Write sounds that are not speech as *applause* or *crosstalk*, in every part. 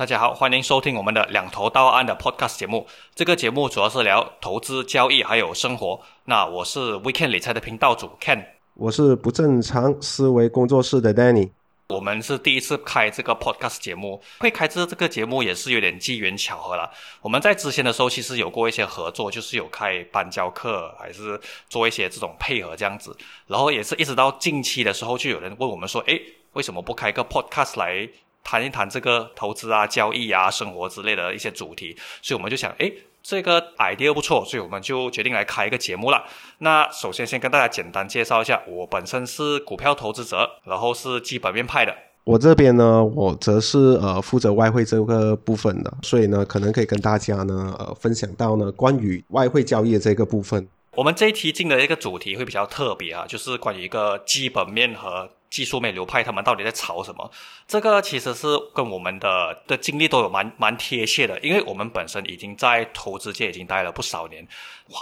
大家好，欢迎收听我们的两头到岸的 Podcast 节目。这个节目主要是聊投资、交易还有生活。那我是 Weekend 理财的频道主 Ken，我是不正常思维工作室的 Danny。我们是第一次开这个 Podcast 节目，会开这这个节目也是有点机缘巧合了。我们在之前的时候其实有过一些合作，就是有开班教课，还是做一些这种配合这样子。然后也是一直到近期的时候，就有人问我们说：“诶，为什么不开个 Podcast 来？”谈一谈这个投资啊、交易啊、生活之类的一些主题，所以我们就想，诶，这个 idea 不错，所以我们就决定来开一个节目了。那首先先跟大家简单介绍一下，我本身是股票投资者，然后是基本面派的。我这边呢，我则是呃负责外汇这个部分的，所以呢，可能可以跟大家呢呃分享到呢关于外汇交易的这个部分。我们这一期进的一个主题会比较特别啊，就是关于一个基本面和。技术面流派他们到底在吵什么？这个其实是跟我们的的经历都有蛮蛮贴切的，因为我们本身已经在投资界已经待了不少年。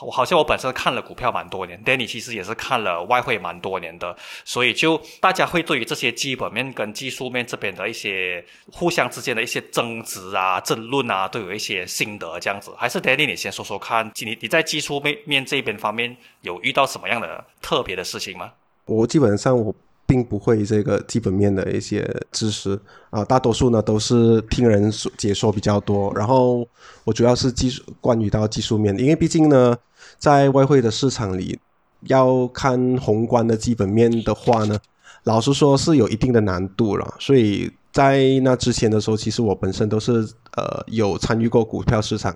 我好像我本身看了股票蛮多年，Danny 其实也是看了外汇蛮多年的，所以就大家会对于这些基本面跟技术面这边的一些互相之间的一些争执啊、争论啊，都有一些心得这样子。还是 Danny 你先说说看，你你在技术面面这边方面有遇到什么样的特别的事情吗？我基本上我。并不会这个基本面的一些知识啊，大多数呢都是听人说解说比较多。然后我主要是技术关于到技术面，因为毕竟呢，在外汇的市场里要看宏观的基本面的话呢，老实说是有一定的难度了。所以在那之前的时候，其实我本身都是呃有参与过股票市场。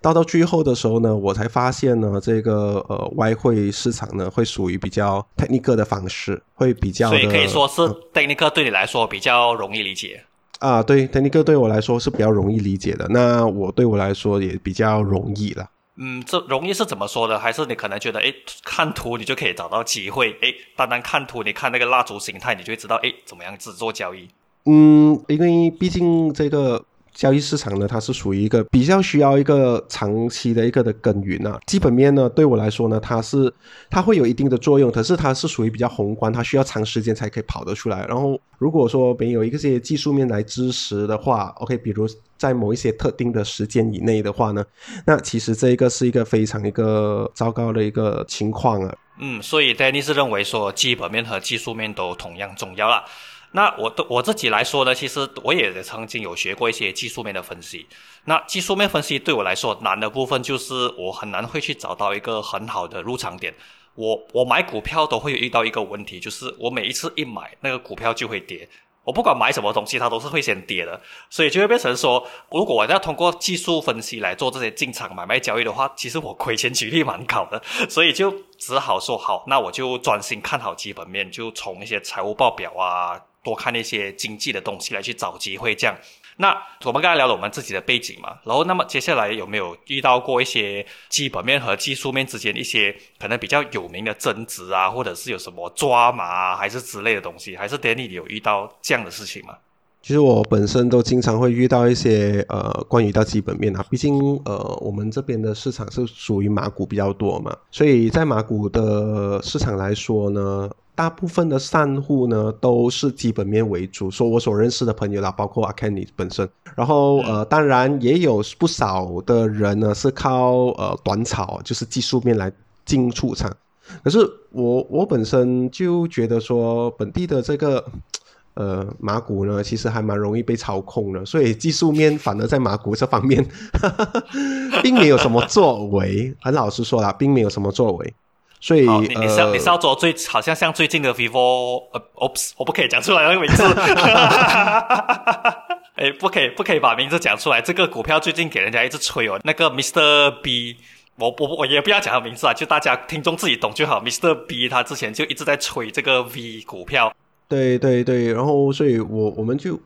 到到最后的时候呢，我才发现呢，这个呃外汇市场呢会属于比较 technical 的方式，会比较所以可以说是 technical 对你来说比较容易理解啊，对 technical 对我来说是比较容易理解的，那我对我来说也比较容易了。嗯，这容易是怎么说的？还是你可能觉得，哎，看图你就可以找到机会，哎，单单看图，你看那个蜡烛形态，你就会知道，哎，怎么样子做交易？嗯，因为毕竟这个。交易市场呢，它是属于一个比较需要一个长期的一个的耕耘啊。基本面呢，对我来说呢，它是它会有一定的作用，可是它是属于比较宏观，它需要长时间才可以跑得出来。然后如果说没有一些技术面来支持的话，OK，比如在某一些特定的时间以内的话呢，那其实这一个是一个非常一个糟糕的一个情况啊。嗯，所以 Danny 是认为说基本面和技术面都同样重要了。那我的我自己来说呢，其实我也曾经有学过一些技术面的分析。那技术面分析对我来说难的部分就是我很难会去找到一个很好的入场点。我我买股票都会遇到一个问题，就是我每一次一买那个股票就会跌。我不管买什么东西，它都是会先跌的，所以就会变成说，如果我要通过技术分析来做这些进场买卖交易的话，其实我亏钱几率蛮高的。所以就只好说好，那我就专心看好基本面，就从一些财务报表啊。多看那些经济的东西来去找机会，这样。那我们刚才聊了我们自己的背景嘛，然后那么接下来有没有遇到过一些基本面和技术面之间一些可能比较有名的争执啊，或者是有什么抓马还是之类的东西？还是 Danny 有遇到这样的事情吗？其实我本身都经常会遇到一些呃关于到基本面啊，毕竟呃我们这边的市场是属于马股比较多嘛，所以在马股的市场来说呢。大部分的散户呢都是基本面为主，说我所认识的朋友啦，包括阿 Kenny 本身，然后呃，当然也有不少的人呢是靠呃短炒，就是技术面来进出场。可是我我本身就觉得说，本地的这个呃马股呢，其实还蛮容易被操控的，所以技术面反而在马股这方面，*laughs* 并没有什么作为。很老实说啦，并没有什么作为。所以，你你是要你是要做最好像像最近的 vivo，呃，oops，我不可以讲出来那个名字。*laughs* 哎，不可以不可以把名字讲出来。这个股票最近给人家一直吹哦，那个 Mr B，我我我也不要讲他名字啊，就大家听众自己懂就好。Mr B 他之前就一直在吹这个 V 股票。对对对，然后所以我我们就。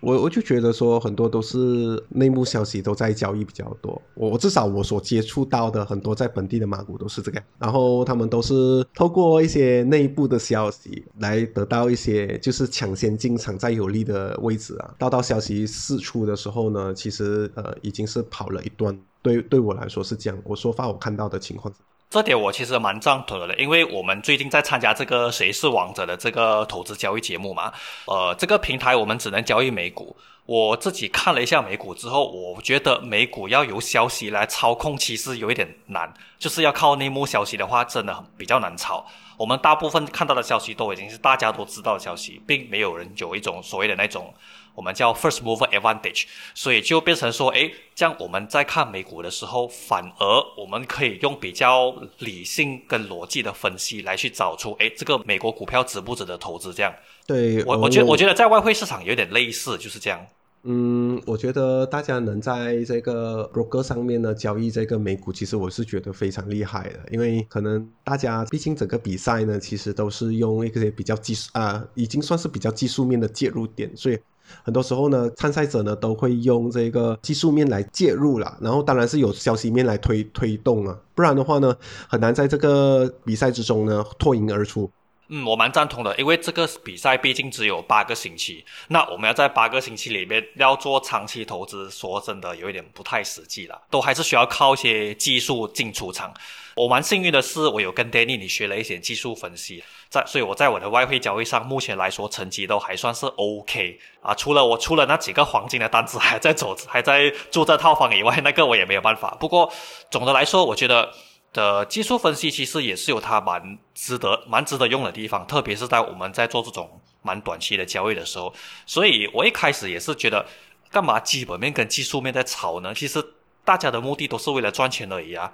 我我就觉得说很多都是内幕消息都在交易比较多，我我至少我所接触到的很多在本地的马股都是这个，然后他们都是透过一些内部的消息来得到一些就是抢先进场在有利的位置啊，到到消息释出的时候呢，其实呃已经是跑了一段，对对我来说是这样，我说发我看到的情况。这点我其实蛮赞同的，因为我们最近在参加这个《谁是王者》的这个投资交易节目嘛，呃，这个平台我们只能交易美股。我自己看了一下美股之后，我觉得美股要有消息来操控，其实有一点难，就是要靠内幕消息的话，真的很比较难炒。我们大部分看到的消息都已经是大家都知道的消息，并没有人有一种所谓的那种我们叫 first mover advantage，所以就变成说，诶，这样我们在看美股的时候，反而我们可以用比较理性跟逻辑的分析来去找出，诶，这个美国股票值不值得投资？这样，对我我觉得我觉得在外汇市场有点类似，就是这样。嗯，我觉得大家能在这个 broker 上面呢交易这个美股，其实我是觉得非常厉害的，因为可能大家毕竟整个比赛呢，其实都是用一些比较技术啊，已经算是比较技术面的介入点，所以很多时候呢，参赛者呢都会用这个技术面来介入了，然后当然是有消息面来推推动啊，不然的话呢，很难在这个比赛之中呢脱颖而出。嗯，我蛮赞同的，因为这个比赛毕竟只有八个星期，那我们要在八个星期里面要做长期投资，说真的有一点不太实际了，都还是需要靠一些技术进出场。我蛮幸运的是，我有跟 Danny 你学了一些技术分析，在所以我在我的外汇交易上，目前来说成绩都还算是 OK 啊。除了我出了那几个黄金的单子还在走，还在住这套房以外，那个我也没有办法。不过总的来说，我觉得。的技术分析其实也是有它蛮值得、蛮值得用的地方，特别是在我们在做这种蛮短期的交易的时候。所以我一开始也是觉得，干嘛基本面跟技术面在炒呢？其实大家的目的都是为了赚钱而已啊。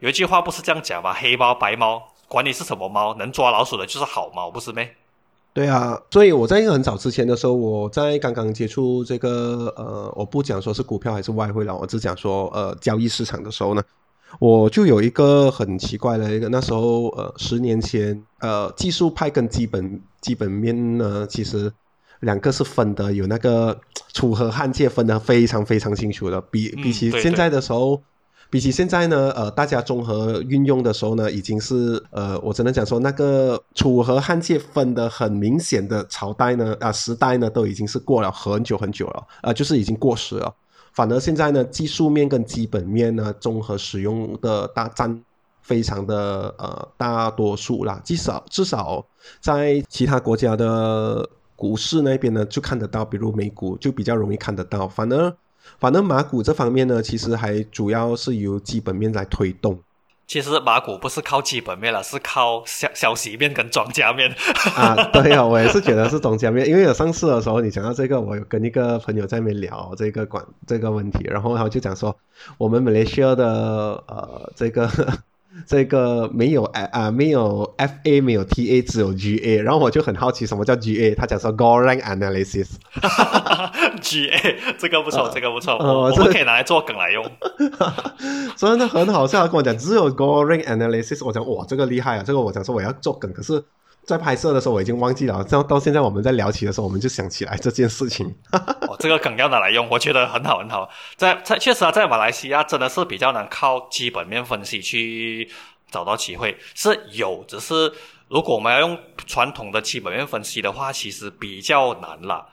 有一句话不是这样讲吗？黑猫白猫，管你是什么猫，能抓老鼠的就是好猫，不是咩？对啊，所以我在很早之前的时候，我在刚刚接触这个呃，我不讲说是股票还是外汇了，我只讲说呃交易市场的时候呢。我就有一个很奇怪的一个，那时候呃，十年前呃，技术派跟基本基本面呢，其实两个是分的，有那个楚河汉界分的非常非常清楚的，比比起现在的时候，比起现在呢，呃，大家综合运用的时候呢，已经是呃，我只能讲说那个楚河汉界分的很明显的朝代呢，啊时代呢，都已经是过了很久很久了，啊，就是已经过时了。反而现在呢，技术面跟基本面呢，综合使用的大占非常的呃大多数啦。至少至少在其他国家的股市那边呢，就看得到，比如美股就比较容易看得到。反而反而马股这方面呢，其实还主要是由基本面来推动。其实马股不是靠基本面了，是靠消消息面跟庄家面啊。对啊，我也是觉得是庄家面，因为有上市的时候你讲到这个，我有跟一个朋友在那边聊这个管这个问题，然后他就讲说，我们马来西亚的呃这个。这个没有啊啊，没有 F A，没有 T A，只有 G A。然后我就很好奇，什么叫 G A？他讲说 g o r a n g Analysis。*laughs* G A 这个不错，这个不错，我们可以拿来做梗来用。*laughs* 真的很好笑，跟我讲只有 g o r a n g Analysis。我讲哇，这个厉害啊！这个我讲说我要做梗，可是。在拍摄的时候我已经忘记了，到到现在我们在聊起的时候，我们就想起来这件事情。*laughs* 哦，这个梗要拿来用，我觉得很好很好。在在确实啊，在马来西亚真的是比较难靠基本面分析去找到机会，是有，只是如果我们要用传统的基本面分析的话，其实比较难了。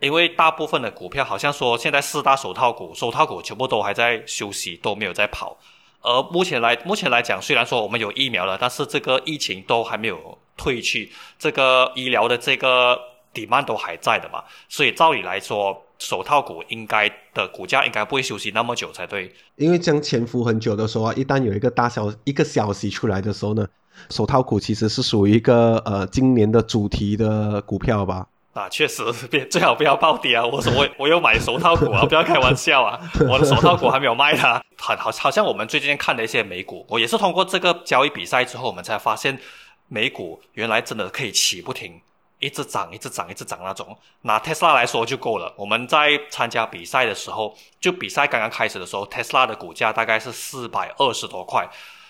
因为大部分的股票好像说现在四大手套股，手套股全部都还在休息，都没有在跑。而目前来目前来讲，虽然说我们有疫苗了，但是这个疫情都还没有。退去，这个医疗的这个 demand 都还在的嘛，所以照理来说，手套股应该的股价应该不会休息那么久才对。因为将潜伏很久的时候啊，一旦有一个大消一个消息出来的时候呢，手套股其实是属于一个呃今年的主题的股票吧。啊，确实，别最好不要暴跌啊！我说我我有买手套股啊，*laughs* 不要开玩笑啊！我的手套股还没有卖呢。好好好像我们最近看的一些美股，我也是通过这个交易比赛之后，我们才发现。美股原来真的可以起不停，一直涨，一直涨，一直涨那种。拿特斯拉来说就够了。我们在参加比赛的时候，就比赛刚刚开始的时候，特斯拉的股价大概是四百二十多块。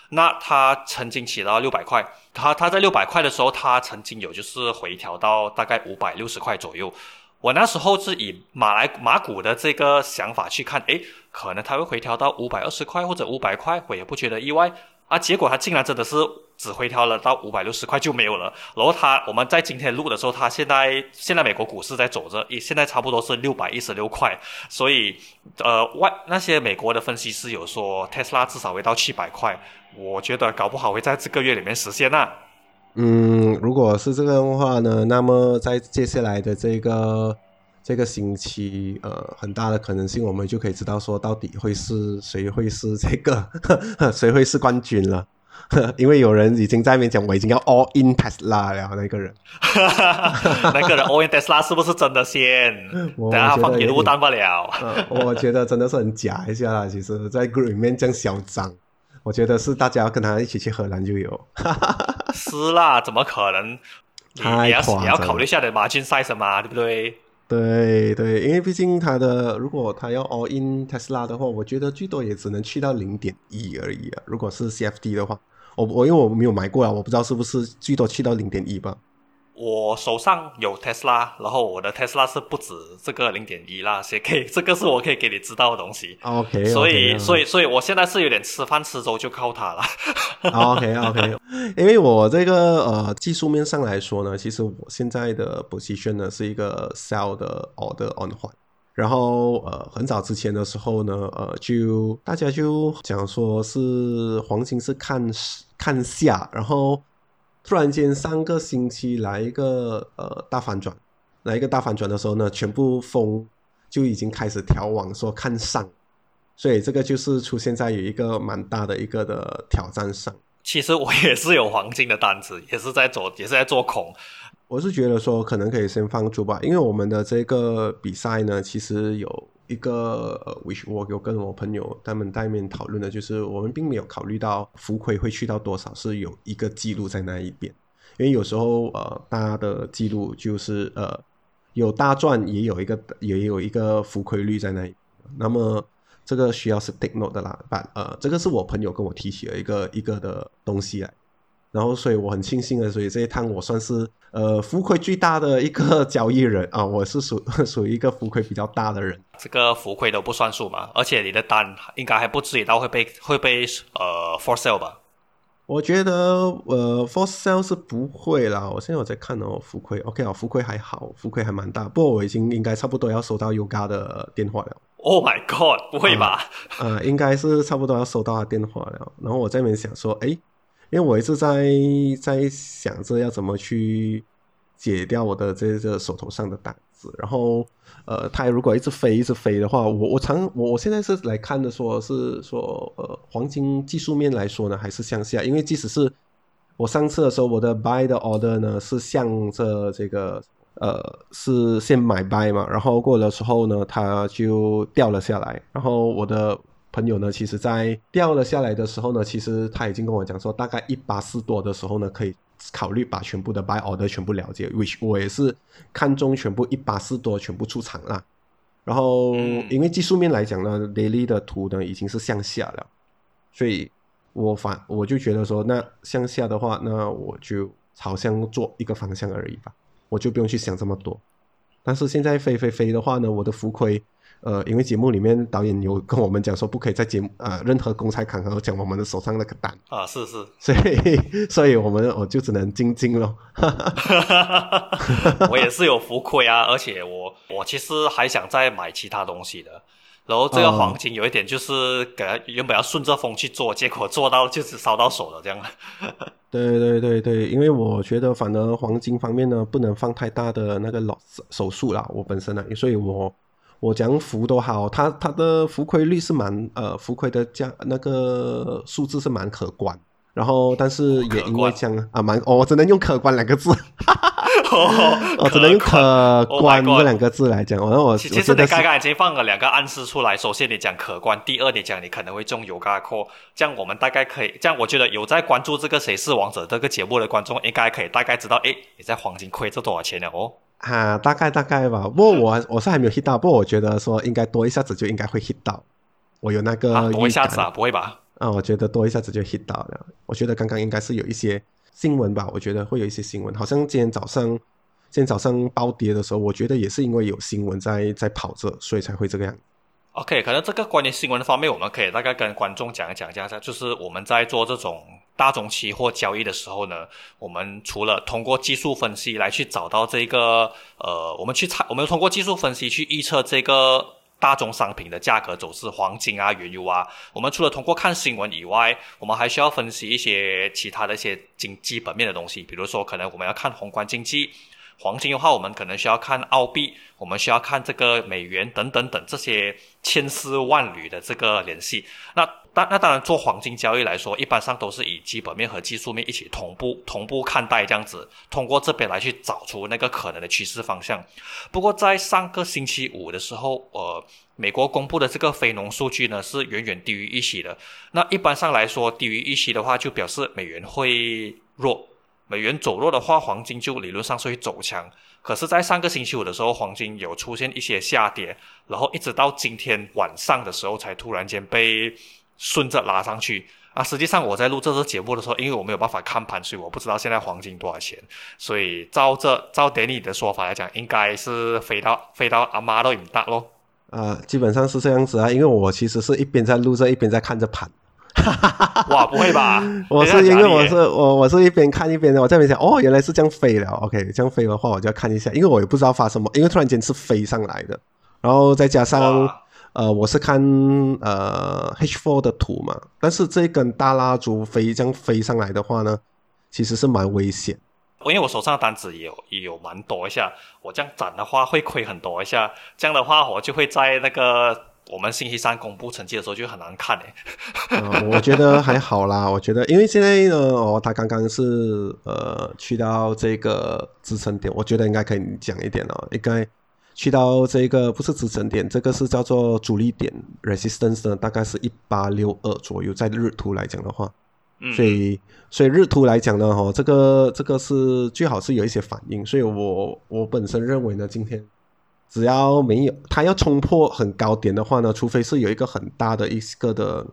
那它曾经起到六百块，它它在六百块的时候，它曾经有就是回调到大概五百六十块左右。我那时候是以马来马股的这个想法去看，诶，可能它会回调到五百二十块或者五百块，我也不觉得意外。啊！结果它竟然真的是只回调了到五百六十块就没有了。然后它我们在今天录的时候，它现在现在美国股市在走着，现在差不多是六百一十六块。所以呃，外那些美国的分析师有说，特斯拉至少会到七百块。我觉得搞不好会在这个月里面实现呐。嗯，如果是这个的话呢，那么在接下来的这个。这个星期呃很大的可能性，我们就可以知道说到底会是谁会是这个 *laughs* 谁会是冠军了。*laughs* 因为有人已经在那边讲，我已经要 all in Tesla 了。那个人，*laughs* 那个人 all in Tesla 是不是真的先？等下放烟雾弹不了。*laughs* 我觉得真的是很假一下啦。其实，在 group 里面这样嚣张，我觉得是大家要跟他一起去荷兰就有。是啦，怎么可能？太夸张！你要考虑一下的马竞赛什么，对不对？对对，因为毕竟他的如果他要 all in Tesla 的话，我觉得最多也只能去到零点一而已啊。如果是 CFD 的话。我我因为我没有买过啊，我不知道是不是最多去到零点一吧。我手上有特斯拉，然后我的特斯拉是不止这个零点一啦，可以这个是我可以给你知道的东西。OK，所以所以所以我现在是有点吃饭吃粥就靠它了。*laughs* OK OK，*laughs* 因为我这个呃技术面上来说呢，其实我现在的 position 呢是一个 sell 的 order on 换。然后呃，很早之前的时候呢，呃，就大家就讲说是黄金是看看下，然后突然间上个星期来一个呃大反转，来一个大反转的时候呢，全部风就已经开始调往说看上，所以这个就是出现在有一个蛮大的一个的挑战上。其实我也是有黄金的单子，*laughs* 也是在做，也是在做空。我是觉得说，可能可以先放住吧，因为我们的这个比赛呢，其实有一个呃，which 我有跟我朋友他们在面讨论的，就是我们并没有考虑到浮亏会去到多少，是有一个记录在那一边，因为有时候呃，大家的记录就是呃，有大赚，也有一个 *laughs* 也有一个浮亏率在那，那么这个需要是 take note 的啦，把呃，这个是我朋友跟我提起了一个一个的东西来。然后，所以我很庆幸的，所以这一趟我算是呃浮亏最大的一个 *laughs* 交易人啊，我是属 *laughs* 属于一个浮亏比较大的人。这个浮亏都不算数嘛，而且你的单应该还不至于到会被会被呃 for sale 吧？我觉得呃 for sale 是不会啦。我现在我在看哦，浮亏 OK 啊，浮亏还好，浮亏还蛮大。不过我已经应该差不多要收到 Yoga 的电话了。Oh my god，不会吧？啊，应该是差不多要收到他电话了。然后我在那边想说，哎。因为我一直在在想着要怎么去解掉我的这个手头上的单子，然后呃，它如果一直飞一直飞的话，我我常我我现在是来看的，说是说呃，黄金技术面来说呢，还是向下，因为即使是我上次的时候，我的 buy 的 order 呢是向着这个呃是先买 buy 嘛，然后过了时候呢，它就掉了下来，然后我的。朋友呢，其实在掉了下来的时候呢，其实他已经跟我讲说，大概一八四多的时候呢，可以考虑把全部的 buy order 全部了解。which 我也是看中全部一八四多全部出场了。然后因为技术面来讲呢，daily 的图呢已经是向下了，所以我反我就觉得说，那向下的话，那我就朝向做一个方向而已吧，我就不用去想这么多。但是现在飞飞飞的话呢，我的浮亏。呃，因为节目里面导演有跟我们讲说，不可以在节目呃任何公开场合讲我们的手上那个单啊，是是，*laughs* 所以所以我们我就只能静静咯。*laughs* 我也是有浮亏啊，而且我我其实还想再买其他东西的。然后这个黄金有一点就是给原本要顺着风去做，结果做到就是烧到手了这样。*laughs* 对对对对，因为我觉得反而黄金方面呢，不能放太大的那个老手术啦，我本身呢，所以我。我讲浮都好，它它的浮亏率是蛮呃浮亏的价那个数字是蛮可观，然后但是也因为这样啊蛮哦只能用可观两个字，我 *laughs* 只能用可观这两个字来讲。然后我其实你刚刚已经放了两个暗示出来，首先你讲可观，第二你讲你可能会中有嘎扣，这样我们大概可以这样，我觉得有在关注这个谁是王者这个节目的观众应该可以大概知道，哎你在黄金亏这多少钱了哦。啊，大概大概吧。不过我我是还没有 hit 到，不过我觉得说应该多一下子就应该会 hit 到。我有那个多一下子啊，不会吧？啊，我觉得多一下子就 hit 到了。我觉得刚刚应该是有一些新闻吧，我觉得会有一些新闻。好像今天早上今天早上暴跌的时候，我觉得也是因为有新闻在在跑着，所以才会这个样。OK，可能这个关于新闻的方面，我们可以大概跟观众讲一讲一下，就是我们在做这种。大宗期货交易的时候呢，我们除了通过技术分析来去找到这个，呃，我们去猜，我们通过技术分析去预测这个大宗商品的价格走势，黄金啊、原油啊。我们除了通过看新闻以外，我们还需要分析一些其他的一些经基本面的东西，比如说可能我们要看宏观经济，黄金的话，我们可能需要看澳币，我们需要看这个美元等等等这些千丝万缕的这个联系。那当那当然做黄金交易来说，一般上都是以基本面和技术面一起同步同步看待，这样子通过这边来去找出那个可能的趋势方向。不过在上个星期五的时候，呃，美国公布的这个非农数据呢是远远低于预期的。那一般上来说，低于预期的话，就表示美元会弱。美元走弱的话，黄金就理论上是会走强。可是，在上个星期五的时候，黄金有出现一些下跌，然后一直到今天晚上的时候，才突然间被顺着拉上去。啊，实际上我在录这次节目的时候，因为我没有办法看盘，所以我不知道现在黄金多少钱。所以照这照典礼的说法来讲，应该是飞到飞到阿妈都赢大咯。啊，基本上是这样子啊，因为我其实是一边在录着，一边在看着盘。哈哈哈哈哇，不会吧？我是因为我是我我是一边看一边的，我在那边想，哦，原来是这样飞了。OK，这样飞的话，我就要看一下，因为我也不知道发什么，因为突然间是飞上来的，然后再加上呃，我是看呃 H4 的图嘛，但是这根大蜡烛飞这样飞上来的话呢，其实是蛮危险。因为我手上的单子也有也有蛮多一下，我这样攒的话会亏很多一下，这样的话我就会在那个。我们星期三公布成绩的时候就很难看诶。*laughs* 我觉得还好啦，我觉得因为现在呢，哦，他刚刚是呃去到这个支撑点，我觉得应该可以讲一点哦，应该去到这个不是支撑点，这个是叫做阻力点 resistance 呢，大概是一八六二左右，在日图来讲的话，所以所以日图来讲呢，哈，这个这个是最好是有一些反应，所以我我本身认为呢，今天。只要没有它要冲破很高点的话呢，除非是有一个很大的一个的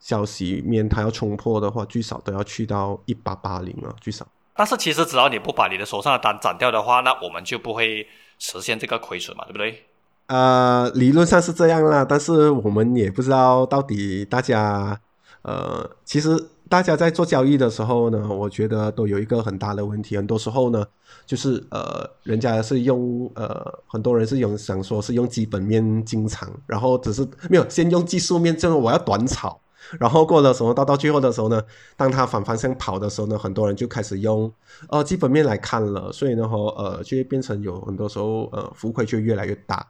消息面，它要冲破的话，最少都要去到一八八零啊，最少。但是其实只要你不把你的手上的单斩掉的话，那我们就不会实现这个亏损嘛，对不对？呃，理论上是这样啦，但是我们也不知道到底大家呃，其实。大家在做交易的时候呢，我觉得都有一个很大的问题。很多时候呢，就是呃，人家是用呃，很多人是用想说是用基本面进场，然后只是没有先用技术面，就是我要短炒，然后过了什么到到最后的时候呢，当它反方向跑的时候呢，很多人就开始用呃基本面来看了，所以呢，和呃就会变成有很多时候呃浮亏就越来越大，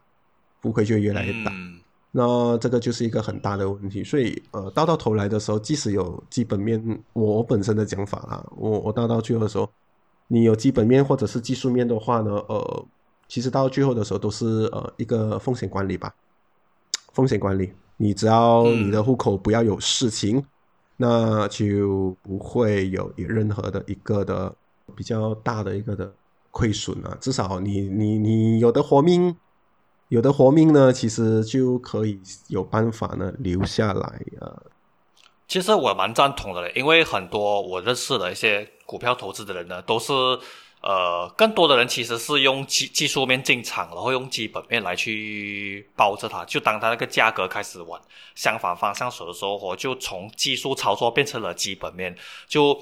浮亏就越来越大。那这个就是一个很大的问题，所以呃，到到头来的时候，即使有基本面，我本身的讲法啦，我我到到最后的时候，你有基本面或者是技术面的话呢，呃，其实到最后的时候都是呃一个风险管理吧，风险管理，你只要你的户口不要有事情，那就不会有任何的一个的比较大的一个的亏损啊，至少你你你有的活命。有的活命呢，其实就可以有办法呢留下来啊。其实我蛮赞同的，因为很多我认识的一些股票投资的人呢，都是呃，更多的人其实是用技技术面进场，然后用基本面来去包着它。就当它那个价格开始往相反方向走的时候，我就从技术操作变成了基本面，就。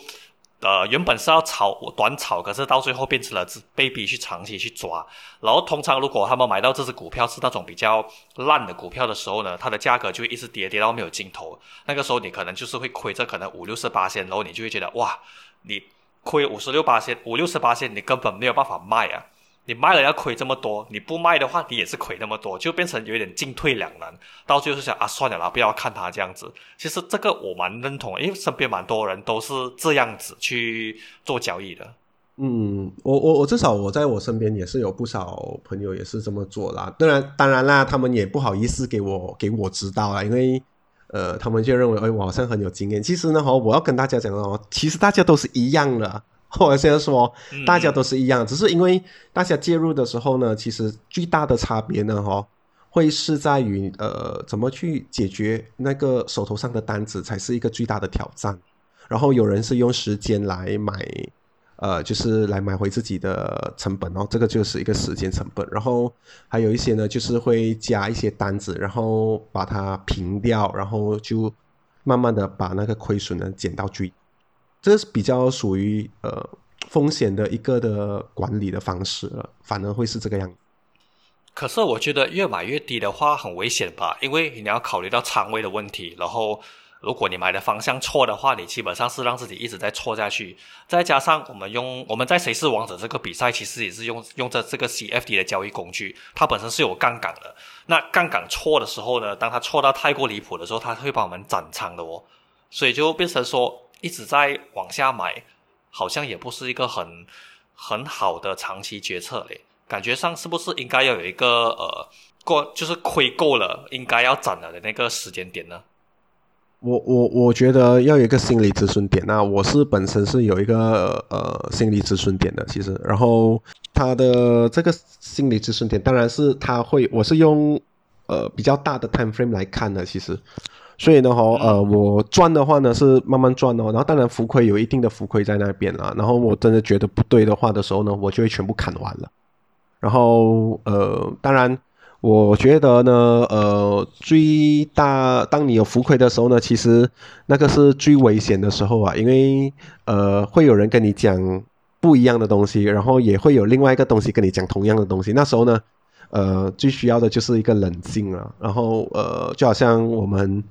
呃，原本是要炒短炒，可是到最后变成了被逼去长期去抓。然后通常如果他们买到这只股票是那种比较烂的股票的时候呢，它的价格就会一直跌，跌到没有尽头。那个时候你可能就是会亏这可能五六十八仙，然后你就会觉得哇，你亏五十六八仙，五六十八仙，你根本没有办法卖啊。你卖了要亏这么多，你不卖的话，你也是亏那么多，就变成有点进退两难。到最后是想啊，算了啦，不要看他这样子。其实这个我蛮认同，因为身边蛮多人都是这样子去做交易的。嗯，我我我至少我在我身边也是有不少朋友也是这么做啦。当然当然啦，他们也不好意思给我给我知道啊，因为呃，他们就认为哎，我好像很有经验。其实呢，哈，我要跟大家讲哦，其实大家都是一样的。*laughs* 我先说，大家都是一样，只是因为大家介入的时候呢，其实最大的差别呢，哈，会是在于呃，怎么去解决那个手头上的单子才是一个最大的挑战。然后有人是用时间来买，呃，就是来买回自己的成本哦，这个就是一个时间成本。然后还有一些呢，就是会加一些单子，然后把它平掉，然后就慢慢的把那个亏损呢减到最。这是比较属于呃风险的一个的管理的方式了，反而会是这个样。可是我觉得越买越低的话很危险吧，因为你要考虑到仓位的问题，然后如果你买的方向错的话，你基本上是让自己一直在错下去。再加上我们用我们在谁是王者这个比赛，其实也是用用着这个 CFD 的交易工具，它本身是有杠杆的。那杠杆错的时候呢，当它错到太过离谱的时候，它会把我们斩仓的哦。所以就变成说一直在往下买，好像也不是一个很很好的长期决策嘞。感觉上是不是应该要有一个呃过就是亏够了，应该要涨了的那个时间点呢？我我我觉得要有一个心理止损点那我是本身是有一个呃心理止损点的，其实，然后它的这个心理止损点，当然是它会，我是用呃比较大的 time frame 来看的，其实，所以呢哈，呃，我赚的话呢是慢慢赚哦，然后当然浮亏有一定的浮亏在那边了，然后我真的觉得不对的话的时候呢，我就会全部砍完了，然后呃，当然。我觉得呢，呃，最大当你有浮亏的时候呢，其实那个是最危险的时候啊，因为呃，会有人跟你讲不一样的东西，然后也会有另外一个东西跟你讲同样的东西。那时候呢，呃，最需要的就是一个冷静了。然后呃，就好像我们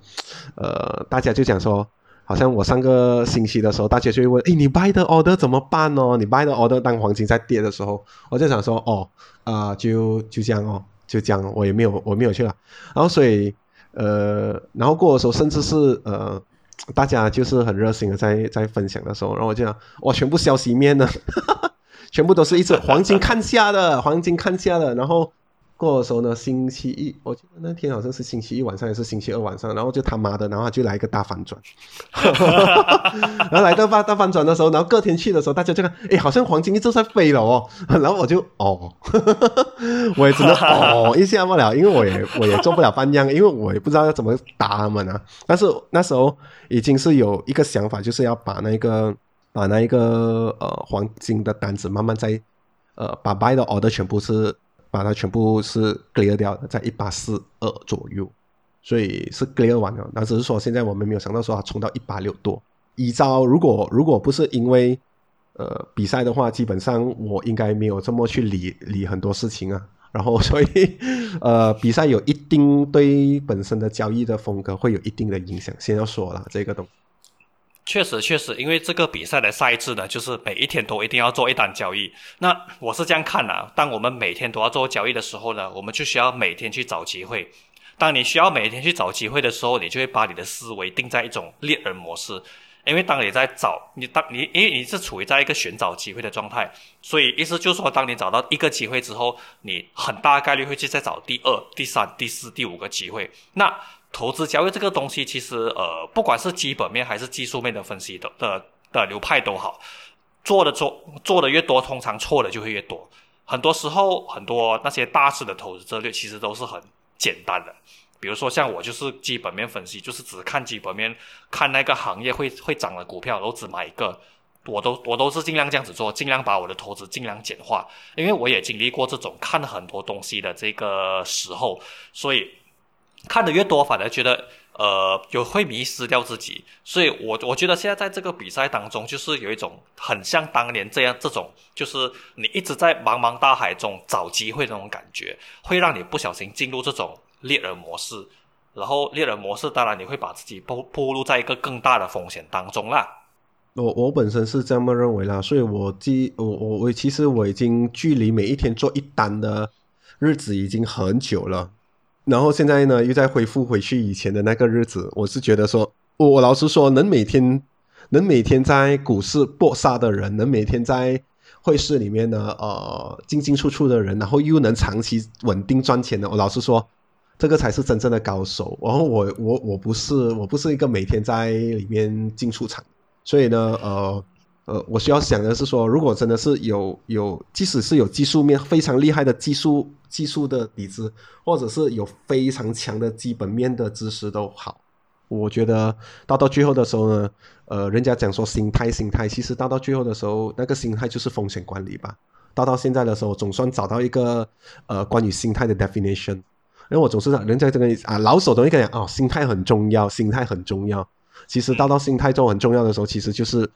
呃，大家就讲说，好像我上个星期的时候，大家就会问，哎，你 buy 的 order 怎么办哦？你 buy 的 order 当黄金在跌的时候，我就想说，哦，啊，就就这样哦。就这样，我也没有，我没有去了。然后所以，呃，然后过的时候，甚至是呃，大家就是很热心的在在分享的时候，然后我就讲，哇，全部消息面呢，*laughs* 全部都是一直黄金看下的，黄金看下的，然后。过的时候呢，星期一，我记得那天好像是星期一晚上，还是星期二晚上，然后就他妈的，然后就来一个大反转，*laughs* 然后来到大大反转的时候，然后隔天去的时候，大家就看，哎，好像黄金一直在飞了哦，然后我就哦，*laughs* 我也只能哦一下不了，因为我也我也做不了半样，因为我也不知道要怎么打他们啊。但是那时候已经是有一个想法，就是要把那个把那一个呃黄金的单子慢慢在呃把 buy 的 order 全部是。把它全部是 clear 掉的，在一八四二左右，所以是 clear 完了。那只是说现在我们没有想到说它冲到一八六多。一招如果如果不是因为呃比赛的话，基本上我应该没有这么去理理很多事情啊。*laughs* 然后所以呃比赛有一定对本身的交易的风格会有一定的影响。先要说了这个东。确实，确实，因为这个比赛的赛制呢，就是每一天都一定要做一单交易。那我是这样看的：当我们每天都要做交易的时候呢，我们就需要每天去找机会。当你需要每天去找机会的时候，你就会把你的思维定在一种猎人模式。因为当你在找你，当你因为你是处于在一个寻找机会的状态，所以意思就是说，当你找到一个机会之后，你很大概率会去再找第二、第三、第四、第五个机会。那投资交易这个东西，其实呃，不管是基本面还是技术面的分析的的的流派都好，做的做做的越多，通常错的就会越多。很多时候，很多那些大师的投资策略其实都是很简单的。比如说像我就是基本面分析，就是只看基本面，看那个行业会会涨的股票，然后只买一个。我都我都是尽量这样子做，尽量把我的投资尽量简化，因为我也经历过这种看很多东西的这个时候，所以。看的越多，反而觉得呃有会迷失掉自己，所以我我觉得现在在这个比赛当中，就是有一种很像当年这样这种，就是你一直在茫茫大海中找机会那种感觉，会让你不小心进入这种猎人模式，然后猎人模式当然你会把自己暴暴露在一个更大的风险当中啦。我我本身是这么认为啦，所以我记我我我其实我已经距离每一天做一单的日子已经很久了。然后现在呢，又再恢复回去以前的那个日子，我是觉得说，我老实说，能每天能每天在股市搏杀的人，能每天在汇市里面呢，呃，进进出出的人，然后又能长期稳定赚钱的，我老实说，这个才是真正的高手。然后我我我不是我不是一个每天在里面进出场，所以呢，呃。呃，我需要想的是说，如果真的是有有，即使是有技术面非常厉害的技术技术的底子，或者是有非常强的基本面的知识都好，我觉得到到最后的时候呢，呃，人家讲说心态心态，其实到到最后的时候，那个心态就是风险管理吧。到到现在的时候，总算找到一个呃关于心态的 definition。因为我总是人家这个啊老手都会讲哦，心态很重要，心态很重要。其实到到心态中很重要的时候，其实就是。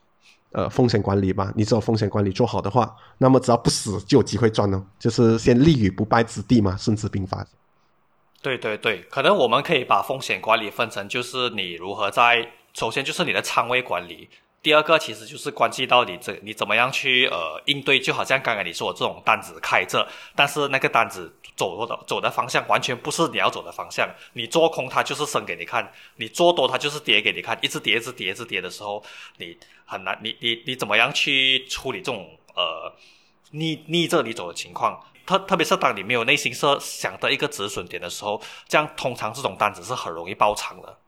呃，风险管理吧，你只有风险管理做好的话，那么只要不死就有机会赚哦，就是先立于不败之地嘛，孙子兵法。对对对，可能我们可以把风险管理分成，就是你如何在，首先就是你的仓位管理，第二个其实就是关系到你这你怎么样去呃应对，就好像刚刚你说这种单子开着，但是那个单子走的走的方向完全不是你要走的方向，你做空它就是升给你看，你做多它就是跌给你看，一直跌一直跌一直跌的时候，你很难，你你你怎么样去处理这种呃逆逆着你走的情况？特特别是当你没有内心设想的一个止损点的时候，这样通常这种单子是很容易爆仓的。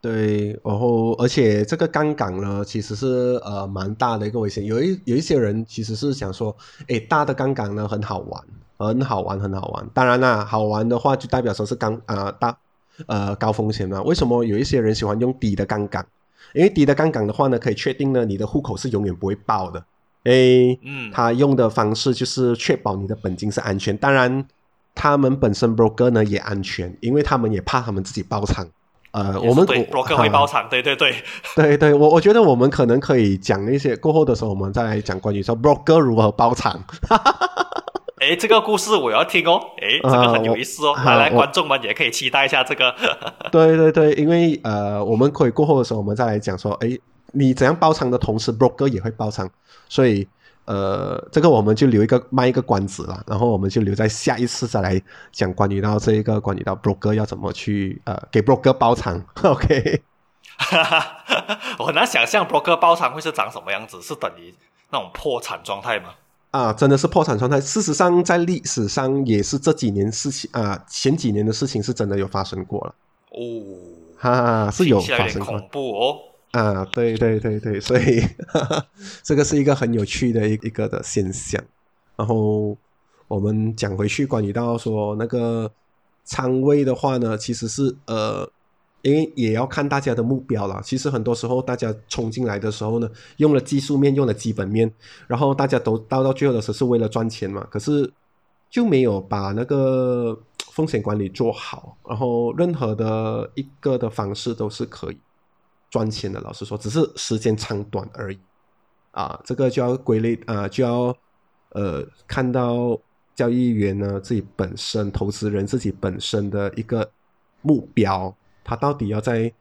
对，然后而且这个杠杆呢，其实是呃蛮大的一个危险。有一有一些人其实是想说，哎，大的杠杆呢很好玩，很好玩，很好玩。当然啦，好玩的话就代表说是杠啊大呃高风险嘛。为什么有一些人喜欢用低的杠杆？因为低的杠杆的话呢，可以确定呢你的户口是永远不会爆的。哎嗯，他用的方式就是确保你的本金是安全。当然，他们本身 broker 呢也安全，因为他们也怕他们自己爆仓。呃，我们 broker 会包场，对对对，对 *laughs* 对，我我觉得我们可能可以讲一些过后的时候，我们再来讲关于说 broker 如何包场。*laughs* 哎，这个故事我要听哦，哎，这个很有意思哦，来来，观众们也可以期待一下这个。*laughs* 对对对，因为呃，我们可以过后的时候，我们再来讲说，哎。你怎样包场的同时，broker 也会包场，所以呃，这个我们就留一个卖一个关子了，然后我们就留在下一次再来讲关于到这一个关于到 broker 要怎么去呃给 broker 包场。*laughs* OK，*laughs* 我很难想象 broker 包场会是长什么样子，是等于那种破产状态吗？啊，真的是破产状态。事实上，在历史上也是这几年事情啊，前几年的事情是真的有发生过了。哦，哈，是有发生恐怖哦。啊，对对对对，所以哈哈这个是一个很有趣的一一个的现象。然后我们讲回去，关于到说那个仓位的话呢，其实是呃，因为也要看大家的目标了。其实很多时候大家冲进来的时候呢，用了技术面，用了基本面，然后大家都到到最后的时候是为了赚钱嘛。可是就没有把那个风险管理做好，然后任何的一个的方式都是可以。赚钱的，老实说，只是时间长短而已啊。这个就要归类啊，就要呃，看到交易员呢自己本身、投资人自己本身的一个目标，他到底要在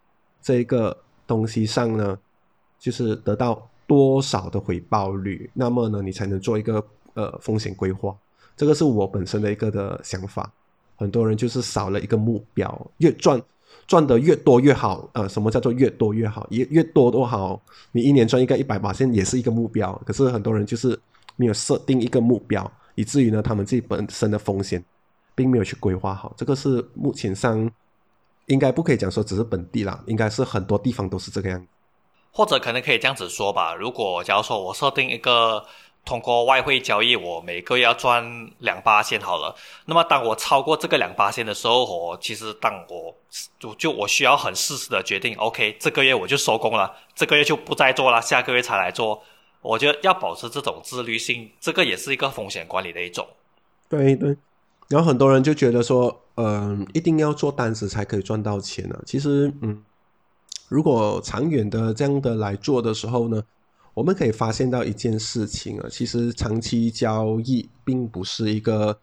这个东西上呢，就是得到多少的回报率，那么呢，你才能做一个呃风险规划。这个是我本身的一个的想法。很多人就是少了一个目标，越赚。赚的越多越好，呃，什么叫做越多越好？越越多多好，你一年赚一个一百把，现在也是一个目标。可是很多人就是没有设定一个目标，以至于呢，他们自己本身的风险并没有去规划好。这个是目前上应该不可以讲说只是本地啦，应该是很多地方都是这个样子。或者可能可以这样子说吧，如果假如说我设定一个。通过外汇交易，我每个月要赚两八千好了。那么当我超过这个两八千的时候，我其实当我就就我需要很适时的决定，OK，这个月我就收工了，这个月就不再做了，下个月才来做。我觉得要保持这种自律性，这个也是一个风险管理的一种。对对，然后很多人就觉得说，嗯，一定要做单子才可以赚到钱呢。其实，嗯，如果长远的这样的来做的时候呢？我们可以发现到一件事情啊，其实长期交易并不是一个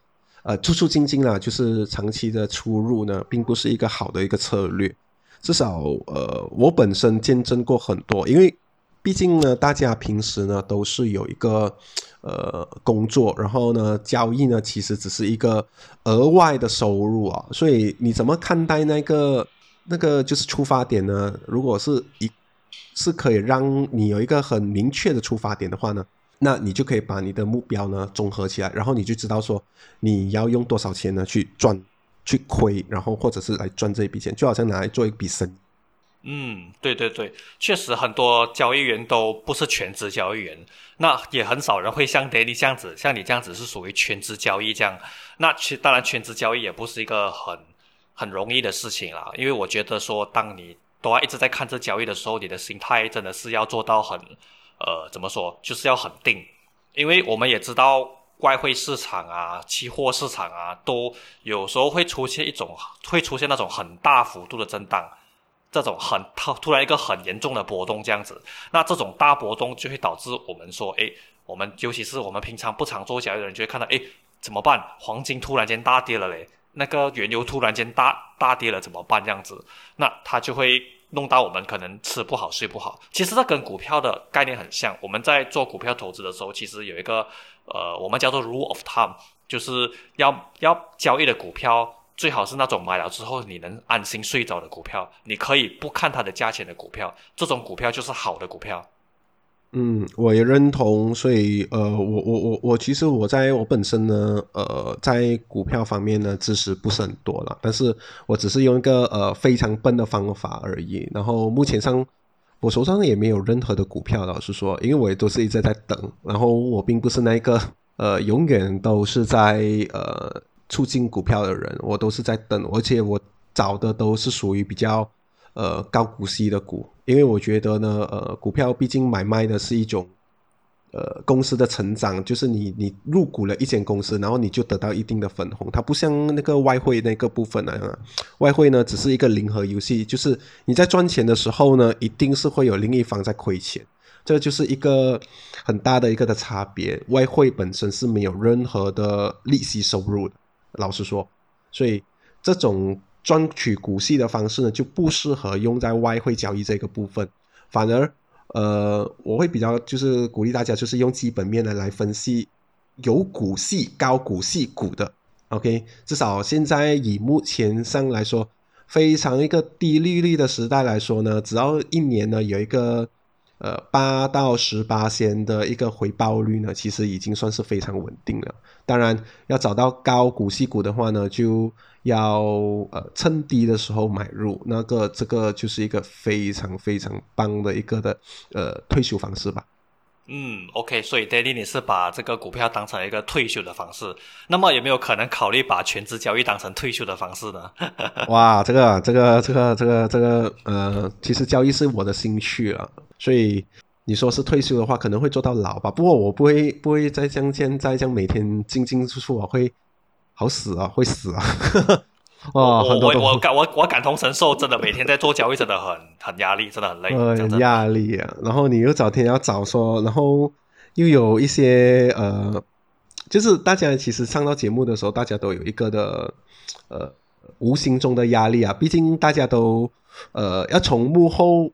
呃出出进进啊，就是长期的出入呢，并不是一个好的一个策略。至少呃，我本身见证过很多，因为毕竟呢，大家平时呢都是有一个呃工作，然后呢交易呢其实只是一个额外的收入啊，所以你怎么看待那个那个就是出发点呢？如果是一是可以让你有一个很明确的出发点的话呢，那你就可以把你的目标呢综合起来，然后你就知道说你要用多少钱呢去赚、去亏，然后或者是来赚这一笔钱，就好像拿来做一笔生意。嗯，对对对，确实很多交易员都不是全职交易员，那也很少人会像德尼这样子，像你这样子是属于全职交易这样。那其当然全职交易也不是一个很很容易的事情啦，因为我觉得说当你都要一直在看这交易的时候，你的心态真的是要做到很，呃，怎么说，就是要很定，因为我们也知道外汇市场啊、期货市场啊，都有时候会出现一种，会出现那种很大幅度的震荡，这种很突突然一个很严重的波动这样子，那这种大波动就会导致我们说，诶，我们尤其是我们平常不常做交易的人，就会看到，诶，怎么办？黄金突然间大跌了嘞。那个原油突然间大大跌了怎么办？这样子，那它就会弄到我们可能吃不好睡不好。其实这跟股票的概念很像。我们在做股票投资的时候，其实有一个呃，我们叫做 rule of thumb，就是要要交易的股票最好是那种买了之后你能安心睡着的股票，你可以不看它的价钱的股票，这种股票就是好的股票。嗯，我也认同，所以呃，我我我我其实我在我本身呢，呃，在股票方面呢，知识不是很多了，但是我只是用一个呃非常笨的方法而已。然后目前上我手上也没有任何的股票，老实说，因为我也都是一直在等。然后我并不是那个呃永远都是在呃促进股票的人，我都是在等，而且我找的都是属于比较。呃，高股息的股，因为我觉得呢，呃，股票毕竟买卖的是一种，呃，公司的成长，就是你你入股了一间公司，然后你就得到一定的分红，它不像那个外汇那个部分啊，外汇呢只是一个零和游戏，就是你在赚钱的时候呢，一定是会有另一方在亏钱，这就是一个很大的一个的差别。外汇本身是没有任何的利息收入的，老实说，所以这种。赚取股息的方式呢，就不适合用在外汇交易这个部分，反而，呃，我会比较就是鼓励大家，就是用基本面的来分析有股息、高股息股的，OK，至少现在以目前上来说，非常一个低利率的时代来说呢，只要一年呢有一个。呃，八到十八仙的一个回报率呢，其实已经算是非常稳定了。当然，要找到高股息股的话呢，就要呃趁低的时候买入，那个这个就是一个非常非常棒的一个的呃退休方式吧。嗯，OK，所以 Daddy 你是把这个股票当成一个退休的方式，那么有没有可能考虑把全职交易当成退休的方式呢？*laughs* 哇，这个这个这个这个这个呃，其实交易是我的兴趣啊。所以你说是退休的话，可能会做到老吧。不过我不会不会再像现在这样每天进进出出啊，会好死啊，会死啊。哦，我我感我我感同身受，真的每天在做交易，真的很很压力，真的很累，很压力啊。然后你又找天要找说，然后又有一些呃，就是大家其实上到节目的时候，大家都有一个的呃无形中的压力啊。毕竟大家都呃要从幕后。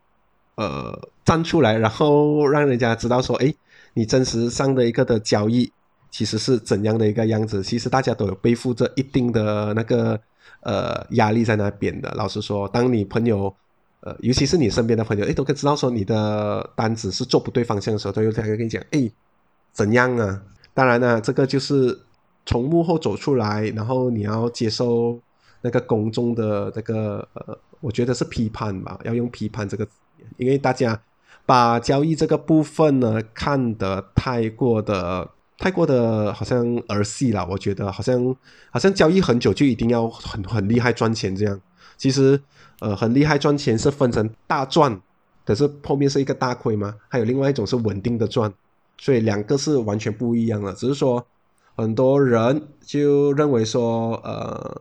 呃，站出来，然后让人家知道说，哎，你真实上的一个的交易其实是怎样的一个样子。其实大家都有背负着一定的那个呃压力在那边的。老实说，当你朋友呃，尤其是你身边的朋友，哎，都可以知道说你的单子是做不对方向的时候，都有才跟你讲，哎，怎样啊？当然呢，这个就是从幕后走出来，然后你要接受那个公众的那个呃，我觉得是批判吧，要用批判这个。因为大家把交易这个部分呢看得太过的、太过的，好像儿戏了。我觉得好像好像交易很久就一定要很很厉害赚钱这样。其实呃，很厉害赚钱是分成大赚，可是后面是一个大亏吗？还有另外一种是稳定的赚，所以两个是完全不一样的。只是说很多人就认为说，呃，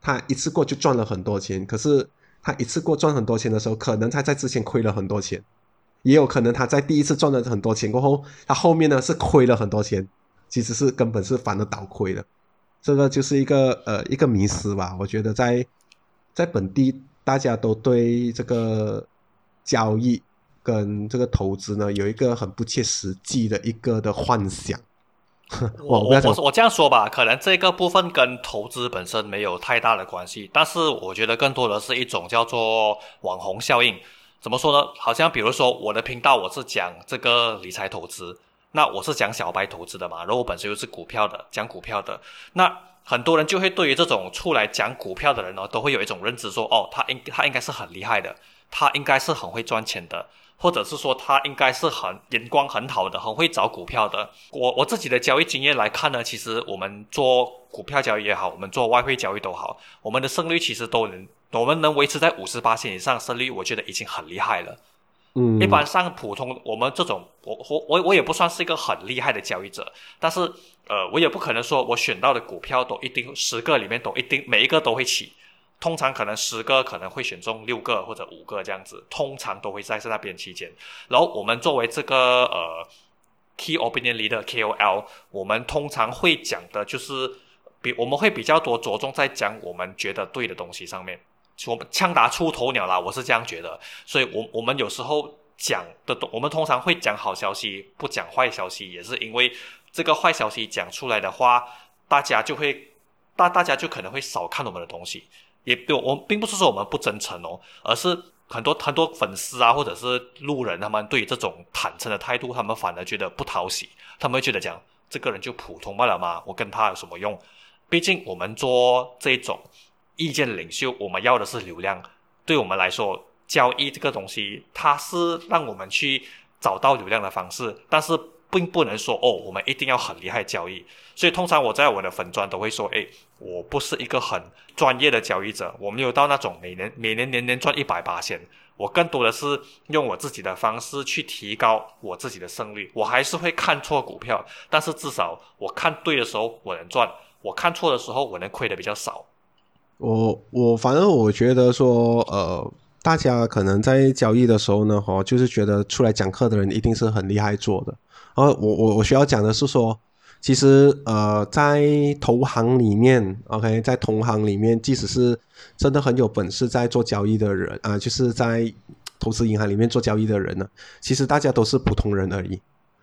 他一次过就赚了很多钱，可是。他一次过赚很多钱的时候，可能他在之前亏了很多钱，也有可能他在第一次赚了很多钱过后，他后面呢是亏了很多钱，其实是根本是反而倒亏的。这个就是一个呃一个迷失吧。我觉得在在本地，大家都对这个交易跟这个投资呢有一个很不切实际的一个的幻想。*laughs* 我我我我这样说吧，可能这个部分跟投资本身没有太大的关系，但是我觉得更多的是一种叫做网红效应。怎么说呢？好像比如说我的频道我是讲这个理财投资，那我是讲小白投资的嘛，然后我本身又是股票的，讲股票的，那很多人就会对于这种出来讲股票的人呢，都会有一种认知，说哦，他应他应该是很厉害的，他应该是很会赚钱的。或者是说他应该是很眼光很好的，很会找股票的。我我自己的交易经验来看呢，其实我们做股票交易也好，我们做外汇交易都好，我们的胜率其实都能，我们能维持在五十八线以上胜率，我觉得已经很厉害了。嗯，一般上普通我们这种，我我我我也不算是一个很厉害的交易者，但是呃，我也不可能说我选到的股票都一定十个里面都一定每一个都会起。通常可能十个可能会选中六个或者五个这样子，通常都会在那边期间。然后我们作为这个呃 key opinion leader KOL，我们通常会讲的就是比我们会比较多着重在讲我们觉得对的东西上面，我们枪打出头鸟啦，我是这样觉得。所以，我我们有时候讲的，我们通常会讲好消息，不讲坏消息，也是因为这个坏消息讲出来的话，大家就会大大家就可能会少看我们的东西。也不，我并不是说我们不真诚哦，而是很多很多粉丝啊，或者是路人，他们对这种坦诚的态度，他们反而觉得不讨喜，他们会觉得讲这个人就普通罢了嘛，我跟他有什么用？毕竟我们做这种意见领袖，我们要的是流量。对我们来说，交易这个东西，它是让我们去找到流量的方式，但是。并不能说哦，我们一定要很厉害交易。所以通常我在我的粉砖都会说，诶，我不是一个很专业的交易者，我没有到那种每年每年年年赚一百八千。我更多的是用我自己的方式去提高我自己的胜率。我还是会看错股票，但是至少我看对的时候我能赚，我看错的时候我能亏的比较少。我我反正我觉得说，呃。大家可能在交易的时候呢，哈，就是觉得出来讲课的人一定是很厉害做的。然后我我我需要讲的是说，其实呃，在投行里面，OK，在同行里面，即使是真的很有本事在做交易的人啊，就是在投资银行里面做交易的人呢，其实大家都是普通人而已。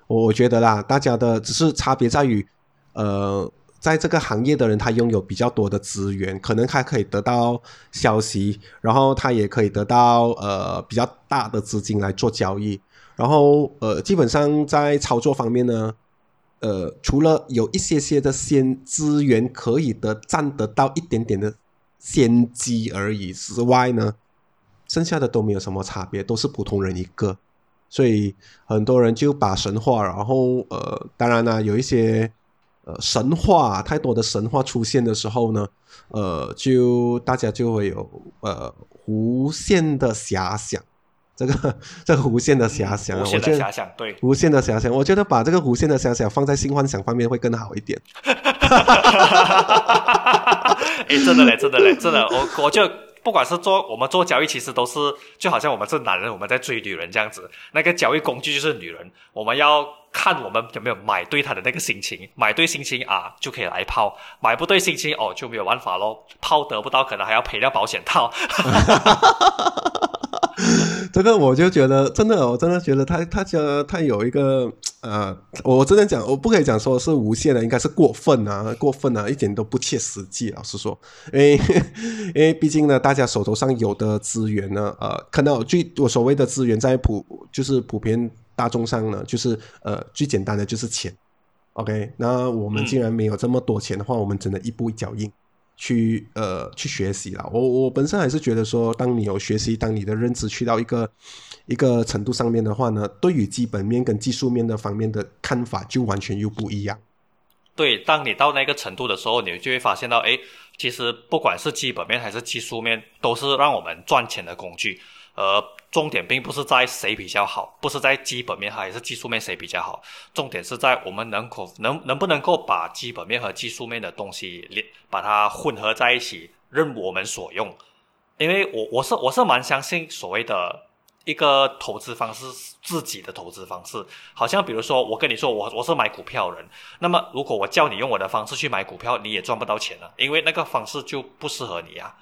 我我觉得啦，大家的只是差别在于，呃。在这个行业的人，他拥有比较多的资源，可能他可以得到消息，然后他也可以得到呃比较大的资金来做交易，然后呃基本上在操作方面呢，呃除了有一些些的先资源可以得占得到一点点的先机而已之外呢，剩下的都没有什么差别，都是普通人一个，所以很多人就把神话，然后呃当然呢有一些。呃，神话太多的神话出现的时候呢，呃，就大家就会有呃无限的遐想，这个 *laughs* 这个无限的遐想，无限的遐想，对，无限的遐想，我觉得把这个无限的遐想放在新幻想方面会更好一点。*laughs* 哎，真的嘞，真的嘞，真的，我我就。不管是做我们做交易，其实都是就好像我们是男人，我们在追女人这样子。那个交易工具就是女人，我们要看我们有没有买对她的那个心情，买对心情啊就可以来抛，买不对心情哦就没有办法咯，抛得不到可能还要赔掉保险套。*laughs* 这个我就觉得真的，我真的觉得他他家他有一个呃，我真的讲，我不可以讲说是无限的，应该是过分啊，过分啊，一点都不切实际。老实说，因为 *laughs* 因为毕竟呢，大家手头上有的资源呢，呃，可能最我所谓的资源在普就是普遍大众上呢，就是呃最简单的就是钱。OK，那我们既然没有这么多钱的话，我们只能一步一脚印。去呃去学习了，我我本身还是觉得说，当你有学习，当你的认知去到一个一个程度上面的话呢，对于基本面跟技术面的方面的看法就完全又不一样。对，当你到那个程度的时候，你就会发现到，哎，其实不管是基本面还是技术面，都是让我们赚钱的工具。呃，重点并不是在谁比较好，不是在基本面还是技术面谁比较好，重点是在我们能够能能不能够把基本面和技术面的东西连把它混合在一起，任我们所用。因为我我是我是蛮相信所谓的一个投资方式，自己的投资方式。好像比如说我跟你说我我是买股票人，那么如果我叫你用我的方式去买股票，你也赚不到钱了，因为那个方式就不适合你啊。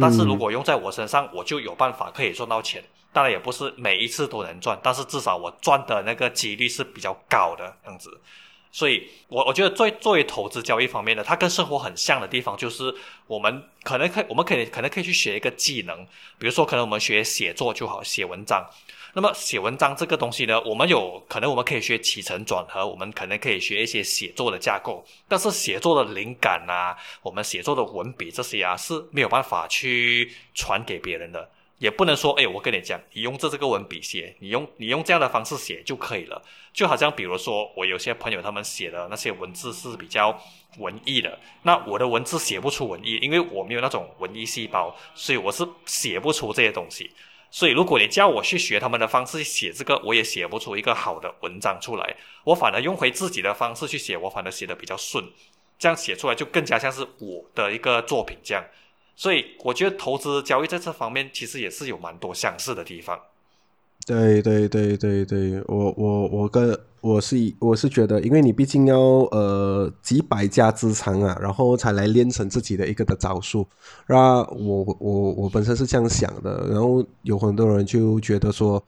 但是如果用在我身上，我就有办法可以赚到钱。当然也不是每一次都能赚，但是至少我赚的那个几率是比较高的样子。所以，我我觉得作作为投资交易方面的，它跟生活很像的地方，就是我们可能可我们可以可能可以去学一个技能，比如说可能我们学写作就好，写文章。那么写文章这个东西呢，我们有可能我们可以学起承转合，我们可能可以学一些写作的架构，但是写作的灵感啊，我们写作的文笔这些啊是没有办法去传给别人的，也不能说，哎，我跟你讲，你用这这个文笔写，你用你用这样的方式写就可以了。就好像比如说，我有些朋友他们写的那些文字是比较文艺的，那我的文字写不出文艺，因为我没有那种文艺细胞，所以我是写不出这些东西。所以，如果你叫我去学他们的方式写这个，我也写不出一个好的文章出来。我反而用回自己的方式去写，我反而写的比较顺，这样写出来就更加像是我的一个作品这样。所以，我觉得投资交易在这方面其实也是有蛮多相似的地方。对对对对对，我我我跟我是我是觉得，因为你毕竟要呃几百家之长啊，然后才来练成自己的一个的招数。那我我我本身是这样想的，然后有很多人就觉得说，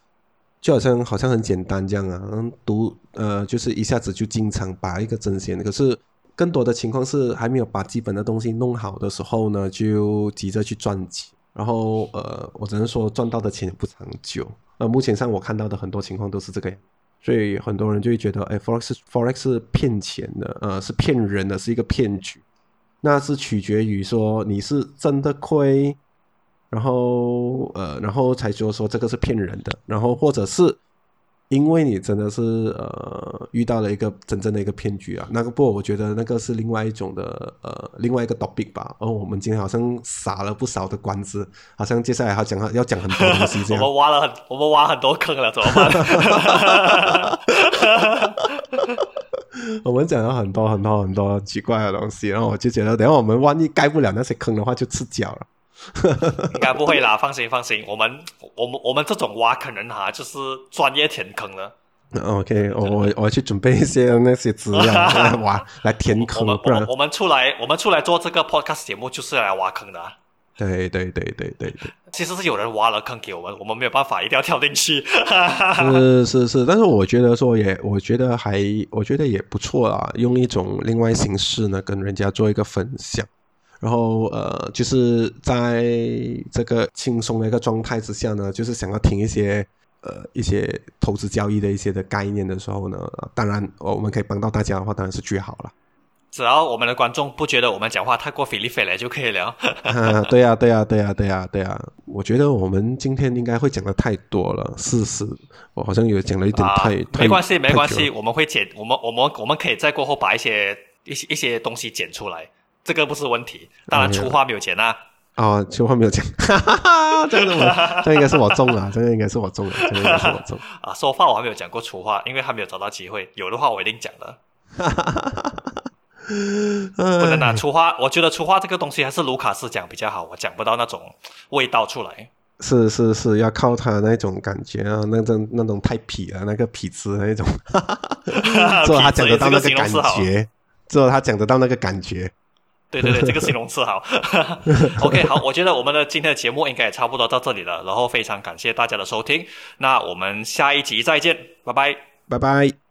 就好像好像很简单这样啊，读呃就是一下子就经常把一个真仙，可是更多的情况是还没有把基本的东西弄好的时候呢，就急着去赚钱，然后呃我只能说赚到的钱不长久。呃，目前上我看到的很多情况都是这个样。所以很多人就会觉得，哎，forex forex 是骗钱的，呃，是骗人的，是一个骗局。那是取决于说你是真的亏，然后呃，然后才说说这个是骗人的，然后或者是。因为你真的是呃遇到了一个真正的一个骗局啊，那个不，我觉得那个是另外一种的呃另外一个 topic 吧。而我们今天好像撒了不少的关子，好像接下来要讲要讲很多东西这样。*laughs* 我们挖了很我们挖很多坑了，怎么办？*laughs* 我们讲了很多很多很多奇怪的东西，然后我就觉得，等下我们万一盖不了那些坑的话，就吃脚了。*laughs* 应该不会啦，放心放心，我们我们我们这种挖坑人哈，就是专业填坑的。OK，我我我去准备一些那些资料 *laughs* 来挖来填坑，不然我们出来我们出来做这个 podcast 节目就是来挖坑的。对对对对对对，其实是有人挖了坑给我们，我们没有办法，一定要跳进去。是 *laughs* 是是，但是我觉得说也，我觉得还我觉得也不错啊，用一种另外形式呢，跟人家做一个分享。然后呃，就是在这个轻松的一个状态之下呢，就是想要听一些呃一些投资交易的一些的概念的时候呢，当然我们可以帮到大家的话，当然是最好了。只要我们的观众不觉得我们讲话太过费力费了就可以了。对呀对呀对呀对呀对呀，我觉得我们今天应该会讲的太多了，事实我好像有讲了一点太太。没关系没关系，我们会剪，我们我们我们可以在过后把一些一些一些东西剪出来。这个不是问题，当然出话没有钱呐。啊，出话没有钱，*laughs* 这个我这应该是我中了，这个应该是我中了，这个应该是我中。*laughs* 啊，说话我还没有讲过出话，因为还没有找到机会。有的话我一定讲的。*laughs* 不能拿出话，我觉得出话这个东西还是卢卡斯讲比较好，我讲不到那种味道出来。是是是，要靠他那种感觉啊，那种那种太痞了，那个痞子那种。只有他讲得到那个感觉，只有他讲得到那个感觉。对对对，这个形容词好。*laughs* OK，好，我觉得我们的今天的节目应该也差不多到这里了。然后非常感谢大家的收听，那我们下一集再见，拜拜，拜拜。